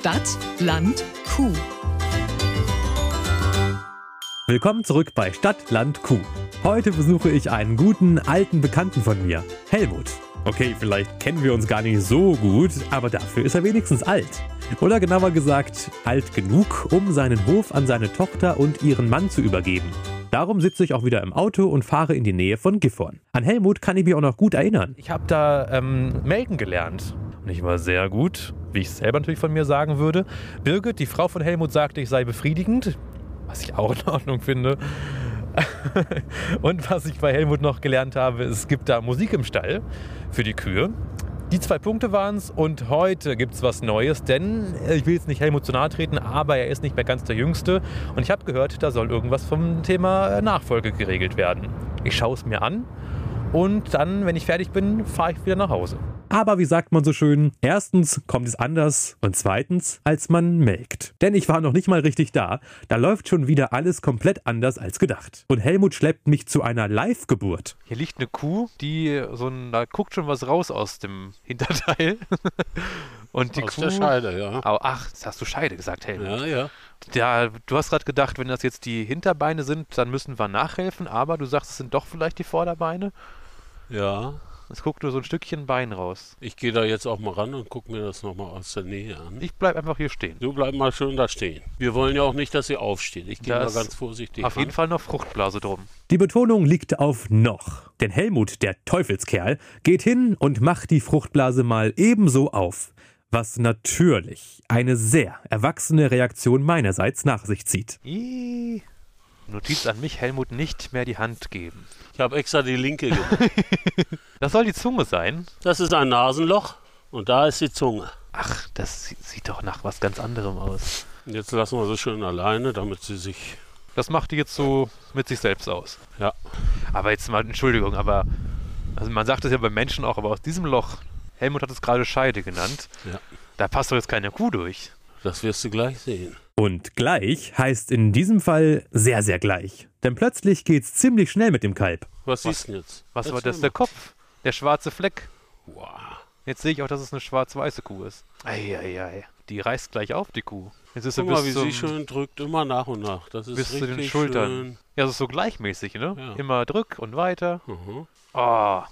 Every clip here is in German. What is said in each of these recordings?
Stadt, Land, Kuh. Willkommen zurück bei Stadt, Land, Kuh. Heute besuche ich einen guten alten Bekannten von mir, Helmut. Okay, vielleicht kennen wir uns gar nicht so gut, aber dafür ist er wenigstens alt. Oder genauer gesagt, alt genug, um seinen Hof an seine Tochter und ihren Mann zu übergeben. Darum sitze ich auch wieder im Auto und fahre in die Nähe von Gifhorn. An Helmut kann ich mich auch noch gut erinnern. Ich habe da ähm, melken gelernt. Ich war sehr gut, wie ich es selber natürlich von mir sagen würde. Birgit, die Frau von Helmut, sagte, ich sei befriedigend was ich auch in Ordnung finde. und was ich bei Helmut noch gelernt habe, es gibt da Musik im Stall für die Kühe. Die zwei Punkte waren es und heute gibt es was Neues, denn ich will jetzt nicht Helmut zu nahe treten, aber er ist nicht mehr ganz der Jüngste und ich habe gehört, da soll irgendwas vom Thema Nachfolge geregelt werden. Ich schaue es mir an und dann, wenn ich fertig bin, fahre ich wieder nach Hause. Aber wie sagt man so schön, erstens kommt es anders und zweitens, als man melkt. Denn ich war noch nicht mal richtig da, da läuft schon wieder alles komplett anders als gedacht. Und Helmut schleppt mich zu einer Live-Geburt. Hier liegt eine Kuh, die so ein, da guckt schon was raus aus dem Hinterteil. Und die Aus Kuh. der Scheide, ja. Ach, jetzt hast du Scheide gesagt, Helmut. Ja, ja. Ja, du hast gerade gedacht, wenn das jetzt die Hinterbeine sind, dann müssen wir nachhelfen, aber du sagst, es sind doch vielleicht die Vorderbeine. Ja. Es guckt nur so ein Stückchen Bein raus. Ich gehe da jetzt auch mal ran und gucke mir das nochmal aus der Nähe an. Ich bleib einfach hier stehen. Du bleib mal schön da stehen. Wir wollen ja auch nicht, dass sie aufsteht. Ich gehe Da ganz vorsichtig Auf ran. jeden Fall noch Fruchtblase drum. Die Betonung liegt auf noch. Denn Helmut, der Teufelskerl, geht hin und macht die Fruchtblase mal ebenso auf. Was natürlich eine sehr erwachsene Reaktion meinerseits nach sich zieht. Notiz an mich, Helmut nicht mehr die Hand geben. Ich habe extra die linke gemacht. Das soll die Zunge sein. Das ist ein Nasenloch und da ist die Zunge. Ach, das sie- sieht doch nach was ganz anderem aus. Jetzt lassen wir sie schön alleine, damit sie sich. Das macht die jetzt so mit sich selbst aus. Ja. Aber jetzt mal, Entschuldigung, aber also man sagt es ja bei Menschen auch, aber aus diesem Loch, Helmut hat es gerade Scheide genannt, Ja. da passt doch jetzt keine Kuh durch. Das wirst du gleich sehen. Und gleich heißt in diesem Fall sehr, sehr gleich. Denn plötzlich geht's ziemlich schnell mit dem Kalb. Was, siehst du denn jetzt? Was war Erzähl das? mal. Der Kopf. Der schwarze Fleck. Wow. Jetzt sehe ich auch, dass es eine schwarz-weiße Kuh ist. Eieiei. Die reißt gleich auf, die Kuh. Jetzt ist Guck mal, bis, wie zum, sie schön drückt, immer nach und nach. Das ist bis zu den Schultern. schön. Ja, es ist so gleichmäßig, ne? Ja. Immer drück und weiter. Mhm. Oh,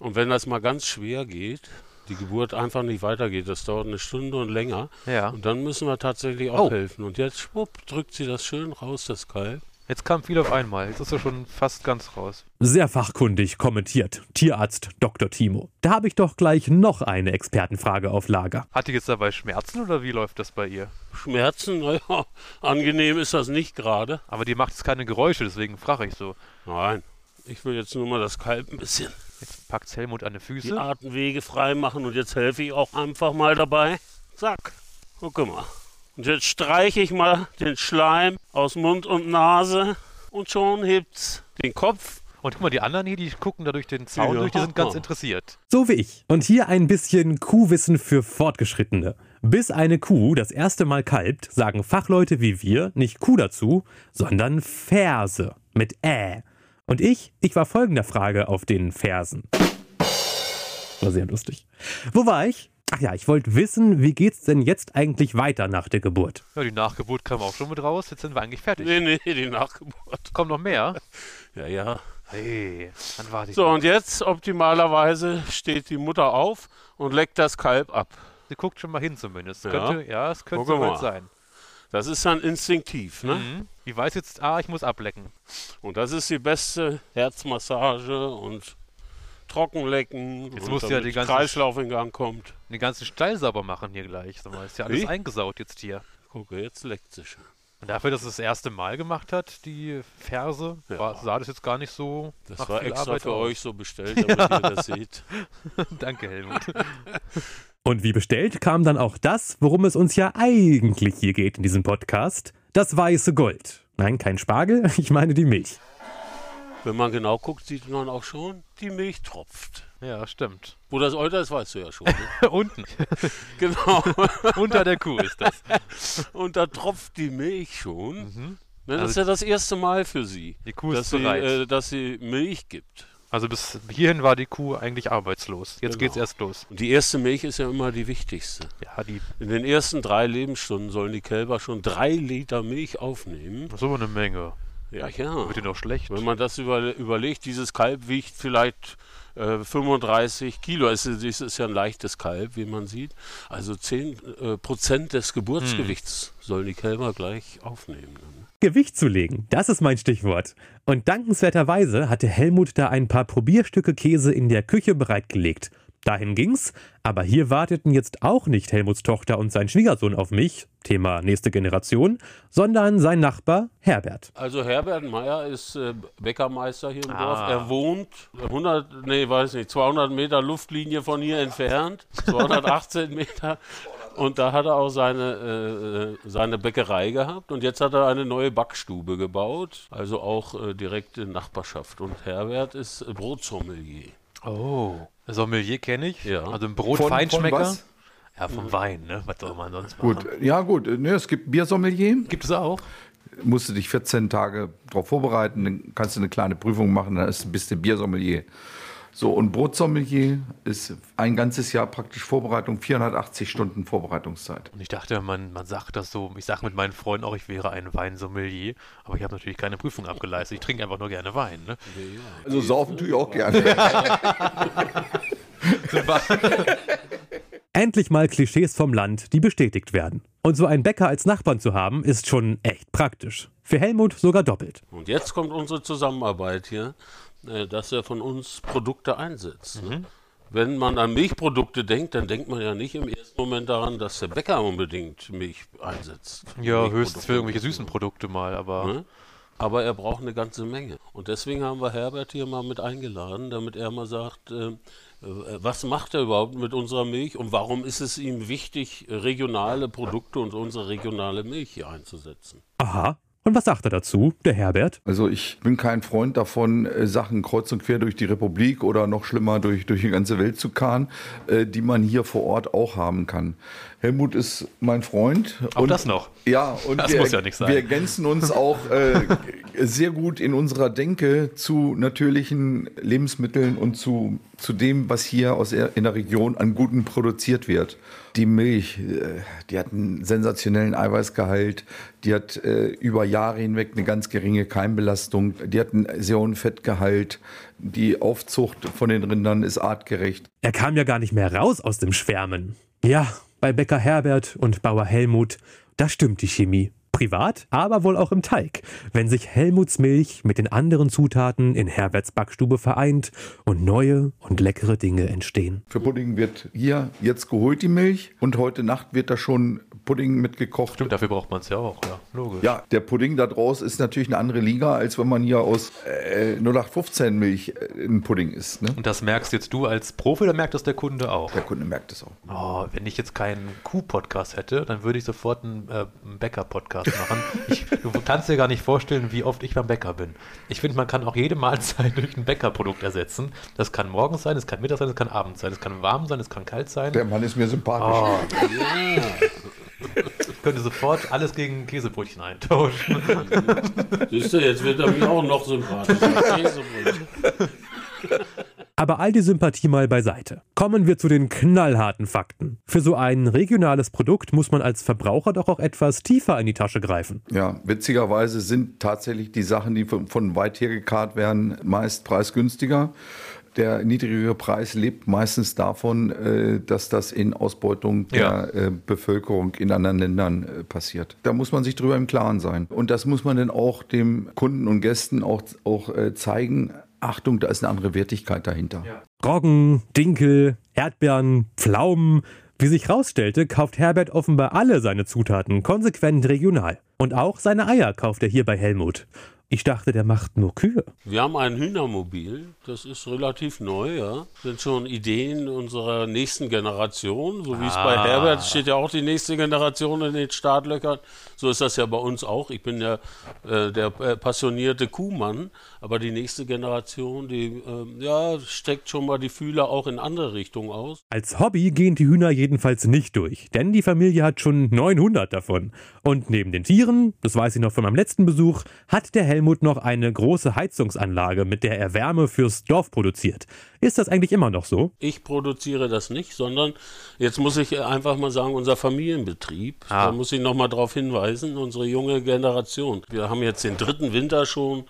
Und wenn das mal ganz schwer geht, die Geburt einfach nicht weitergeht, das dauert eine Stunde und länger, ja. und dann müssen wir tatsächlich auch Oh. helfen. Und jetzt, schwupp, drückt sie das schön raus, das Kalb. Jetzt kam viel auf einmal. Jetzt ist er schon fast ganz raus. Sehr fachkundig kommentiert Tierarzt Dr. Timo. Da habe ich doch gleich noch eine Expertenfrage auf Lager. Hat die jetzt dabei Schmerzen oder wie läuft das bei ihr? Schmerzen, naja, angenehm ist das nicht gerade. Aber die macht jetzt keine Geräusche, deswegen frage ich so. Nein, ich will jetzt nur mal das Kalb ein bisschen Jetzt packt Helmut an die die Füße. Atemwege frei machen und jetzt helfe ich auch einfach mal dabei. Zack, guck mal. Und jetzt streiche ich mal den Schleim aus Mund und Nase und schon hebt's den Kopf. Und guck mal, die anderen hier, die gucken da durch den Zaun Ja. durch, die sind ganz interessiert. So wie ich. Und hier ein bisschen Kuhwissen für Fortgeschrittene. Bis eine Kuh das erste Mal kalbt, sagen Fachleute wie wir nicht Kuh dazu, sondern Ferse mit Ä. Und ich, ich war folgender Frage auf den Fersen. War sehr lustig. Wo war ich? Ach ja, ich wollte wissen, wie geht's denn jetzt eigentlich weiter nach der Geburt? Ja, die Nachgeburt kam auch schon mit raus. Jetzt sind wir eigentlich fertig. Nee, nee, die Nachgeburt. Kommt noch mehr? Ja, ja. Hey, dann warte ich. So, noch. und jetzt optimalerweise steht die Mutter auf und leckt das Kalb ab. Sie guckt schon mal hin zumindest. Ja. Könnte, ja, es könnte mal. sein. Das ist dann instinktiv, ne? Mhm. Die weiß jetzt, ah, ich muss ablecken. Und das ist die beste Herzmassage und Trockenlecken. Jetzt du ja die ganzen- Kreislauf in Gang kommt. Den ganzen Stall sauber machen hier gleich. Sag mal, ist ja alles Wie? eingesaut jetzt hier. Gucke, jetzt leckt sie schon. Und dafür, dass es das erste Mal gemacht hat, die Ferse, Ja. war, sah das jetzt gar nicht so Das war viel extra Arbeit für aus. euch so bestellt, damit ihr das seht. Danke, Helmut. Und wie bestellt kam dann auch das, worum es uns ja eigentlich hier geht in diesem Podcast. Das weiße Gold. Nein, kein Spargel, ich meine die Milch. Wenn man genau guckt, sieht man auch schon, die Milch tropft. Ja, stimmt. Wo das Euter ist, weißt du ja schon. Ne? Unten. genau. Unter der Kuh ist das. Und da tropft die Milch schon. Mhm. Ne, das Also- ist ja das erste Mal für sie, Die Kuh ist dass sie, bereit. äh, dass sie Milch gibt. Also bis hierhin war die Kuh eigentlich arbeitslos. Jetzt Genau. geht's erst los. Und die erste Milch ist ja immer die wichtigste. Ja, die In den ersten drei Lebensstunden sollen die Kälber schon drei Liter Milch aufnehmen. so eine Menge. Ja, ja. Wird dir noch schlecht. Wenn man das über, überlegt, dieses Kalb wiegt vielleicht äh, 35 Kilo. Es ist, es ist ja ein leichtes Kalb, wie man sieht. Also 10 äh, Prozent des Geburtsgewichts sollen die Kälber gleich aufnehmen. Gewicht zu legen, das ist mein Stichwort. Und dankenswerterweise hatte Helmut da ein paar Probierstücke Käse in der Küche bereitgelegt. Dahin ging's, aber hier warteten jetzt auch nicht Helmuts Tochter und sein Schwiegersohn auf mich, Thema nächste Generation, sondern sein Nachbar Herbert. Also Herbert Meyer ist äh, Bäckermeister hier im Ah. Dorf. Er wohnt 100, nee, weiß nicht, 200 Meter Luftlinie von hier entfernt, 218 Meter. Und da hat er auch seine, äh, seine Bäckerei gehabt. Und jetzt hat er eine neue Backstube gebaut, also auch äh, direkt in Nachbarschaft. Und Herbert ist äh, Brotsommelier. Oh. Sommelier kenne ich. Ja. Also ein Brot Von- von? Ja, vom Wein, ne? Was soll man sonst machen? Gut, ja gut, ne, es gibt Biersommelier, Gibt es auch? musst du dich 14 Tage darauf vorbereiten, dann kannst du eine kleine Prüfung machen, dann ist- bist du Biersommelier. So, und Brotsommelier ist ein ganzes Jahr praktisch Vorbereitung, 480 Stunden Vorbereitungszeit. Und ich dachte, man, man sagt das so, ich sage mit meinen Freunden auch, ich wäre ein Weinsommelier, aber ich habe natürlich keine Prüfung abgeleistet. Ich trinke einfach nur gerne Wein. Ne? Also saufen tue ich auch gerne. Endlich mal Klischees vom Land, die bestätigt werden. Und so einen Bäcker als Nachbarn zu haben, ist schon echt praktisch. Für Helmut sogar doppelt. Und jetzt kommt unsere Zusammenarbeit hier, äh, dass er von uns Produkte einsetzt. Mhm. ne? Wenn man an Milchprodukte denkt, dann denkt man ja nicht im ersten Moment daran, dass der Bäcker unbedingt Milch einsetzt. Ja, höchstens für irgendwelche süßen Produkte mal, aber Ne? Aber er braucht eine ganze Menge. Und deswegen haben wir Herbert hier mal mit eingeladen, damit er mal sagt, äh, äh, was macht er überhaupt mit unserer Milch und warum ist es ihm wichtig, regionale Produkte und unsere regionale Milch hier einzusetzen. Aha. Und was sagt er dazu, der Herbert? Also ich bin kein Freund davon, äh, Sachen kreuz und quer durch die Republik oder noch schlimmer durch, durch die ganze Welt zu karren, äh, die man hier vor Ort auch haben kann. Helmut ist mein Freund. Auch das noch? Ja, und Das wir, muss ja nicht sein. wir ergänzen uns auch äh, sehr gut in unserer Denke zu natürlichen Lebensmitteln und zu, zu dem, was hier aus in der Region an Guten produziert wird. Die Milch, äh, die hat einen sensationellen Eiweißgehalt, die hat äh, über Jahre hinweg eine ganz geringe Keimbelastung, die hat einen sehr hohen Fettgehalt, die Aufzucht von den Rindern ist artgerecht. Er kam ja gar nicht mehr raus aus dem Schwärmen. Ja, bei Bäcker Herbert und Bauer Helmut, da stimmt die Chemie. Privat, aber wohl auch im Teig, wenn sich Helmuts Milch mit den anderen Zutaten in Herberts Backstube vereint und neue und leckere Dinge entstehen. Für Pudding wird hier jetzt geholt die Milch und heute Nacht wird da schon Pudding mitgekocht. stimmt, dafür braucht man es ja auch, ja, logisch. Ja, der Pudding da draus ist natürlich eine andere Liga, als wenn man hier aus äh, 0815 Milch äh, ein Pudding isst. Ne? Und das merkst jetzt du als Profi oder merkt das der Kunde auch? Der Kunde merkt es auch. Oh, wenn ich jetzt keinen Kuh-Podcast hätte, dann würde ich sofort einen, äh, einen Bäcker-Podcast machen. Ich, du kannst dir gar nicht vorstellen, wie oft ich beim Bäcker bin. Ich finde, man kann auch jede Mahlzeit durch ein Bäckerprodukt ersetzen. Das kann morgens sein, es kann Mittag sein, es kann Abends sein, es kann warm sein, es kann kalt sein. Der Mann ist mir sympathisch. Oh. Ich könnte sofort alles gegen Käsebrötchen eintauschen. Siehst du, jetzt wird er mir auch noch sympathischer. Käsebrötchen. Aber all die Sympathie mal beiseite. Kommen wir zu den knallharten Fakten. Für so ein regionales Produkt muss man als Verbraucher doch auch etwas tiefer in die Tasche greifen. Ja, witzigerweise sind tatsächlich die Sachen, die von, von weit her gekarrt werden, meist preisgünstiger. Der niedrigere Preis lebt meistens davon, äh, dass das in Ausbeutung Ja. der äh, Bevölkerung in anderen Ländern äh, passiert. Da muss man sich drüber im Klaren sein. Und das muss man dann auch dem Kunden und Gästen auch, auch zeigen. Achtung, da ist eine andere Wertigkeit dahinter. Roggen, Dinkel, Erdbeeren, Pflaumen. Wie sich rausstellte, kauft Herbert offenbar alle seine Zutaten konsequent regional. Und auch seine Eier kauft er hier bei Helmut. Ich dachte, der macht nur Kühe. Wir haben ein Hühnermobil, das ist relativ neu, ja. Sind schon Ideen unserer nächsten Generation. So wie es bei Herbert steht ja auch die nächste Generation in den Startlöchern. So ist das ja bei uns auch. Ich bin ja äh, der äh, passionierte Kuhmann, aber die nächste Generation, die ähm, ja, steckt schon mal die Fühler auch in andere Richtungen aus. Als Hobby gehen die Hühner jedenfalls nicht durch, denn die Familie hat schon 900 davon. Und neben den Tieren, das weiß ich noch von meinem letzten Besuch, hat der Helmut noch eine große Heizungsanlage, mit der er Wärme fürs Dorf produziert. Ist das eigentlich immer noch so? Ich produziere das nicht, sondern jetzt muss ich einfach mal sagen, unser Familienbetrieb, Ah. da muss ich nochmal darauf hinweisen, unsere junge Generation. Wir haben jetzt den dritten Winter schon,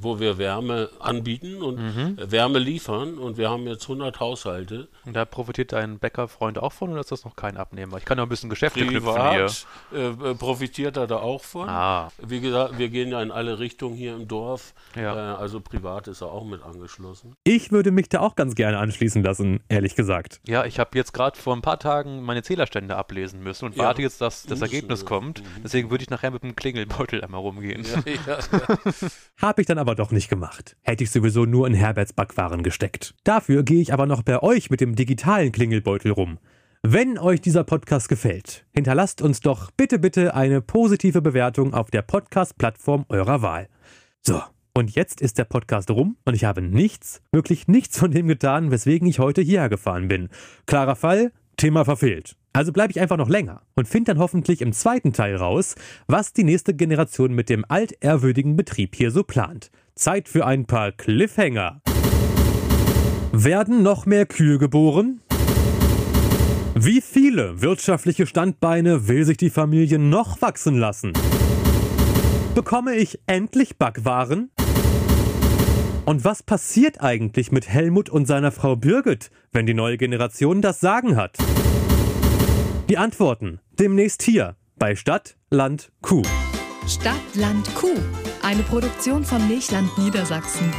wo wir Wärme anbieten und Mhm. Wärme liefern und wir haben jetzt 100 Haushalte. Und da profitiert dein Bäckerfreund auch von oder ist das noch kein Abnehmer? Ich kann ja ein bisschen Geschäfte knüpfen hier. Privat äh, äh, profitiert er da auch von. Ah. Wie gesagt, wir gehen ja in alle Richtungen hier im Dorf. Ja. Äh, also privat ist er auch mit angeschlossen. Ich würde mich da auch ganz gerne anschließen lassen, ehrlich gesagt. Ja, ich habe jetzt gerade vor ein paar Tagen meine Zählerstände ablesen müssen und Ja. warte jetzt, dass das Ergebnis kommt. Deswegen würde ich nachher mit dem Klingelbeutel einmal rumgehen. ja, ja. Hab ich dann aber doch nicht gemacht. Hätte ich sowieso nur in Herberts Backwaren gesteckt. Dafür gehe ich aber noch bei euch mit dem digitalen Klingelbeutel rum. Wenn euch dieser Podcast gefällt, hinterlasst uns doch bitte, bitte eine positive Bewertung auf der Podcast-Plattform eurer Wahl. So, und jetzt ist der Podcast rum und ich habe nichts, wirklich nichts von dem getan, weswegen ich heute hierher gefahren bin. Klarer Fall, Thema verfehlt. Also bleibe ich einfach noch länger und finde dann hoffentlich im zweiten Teil raus, was die nächste Generation mit dem altehrwürdigen Betrieb hier so plant. Zeit für ein paar Cliffhanger. Werden noch mehr Kühe geboren? Wie viele wirtschaftliche Standbeine will sich die Familie noch wachsen lassen? Bekomme ich endlich Backwaren? Und was passiert eigentlich mit Helmut und seiner Frau Birgit, wenn die neue Generation das Sagen hat? Die Antworten demnächst hier bei Stadt, Land, Kuh. Stadt, Land, Kuh. Eine Produktion von Milchland Niedersachsen.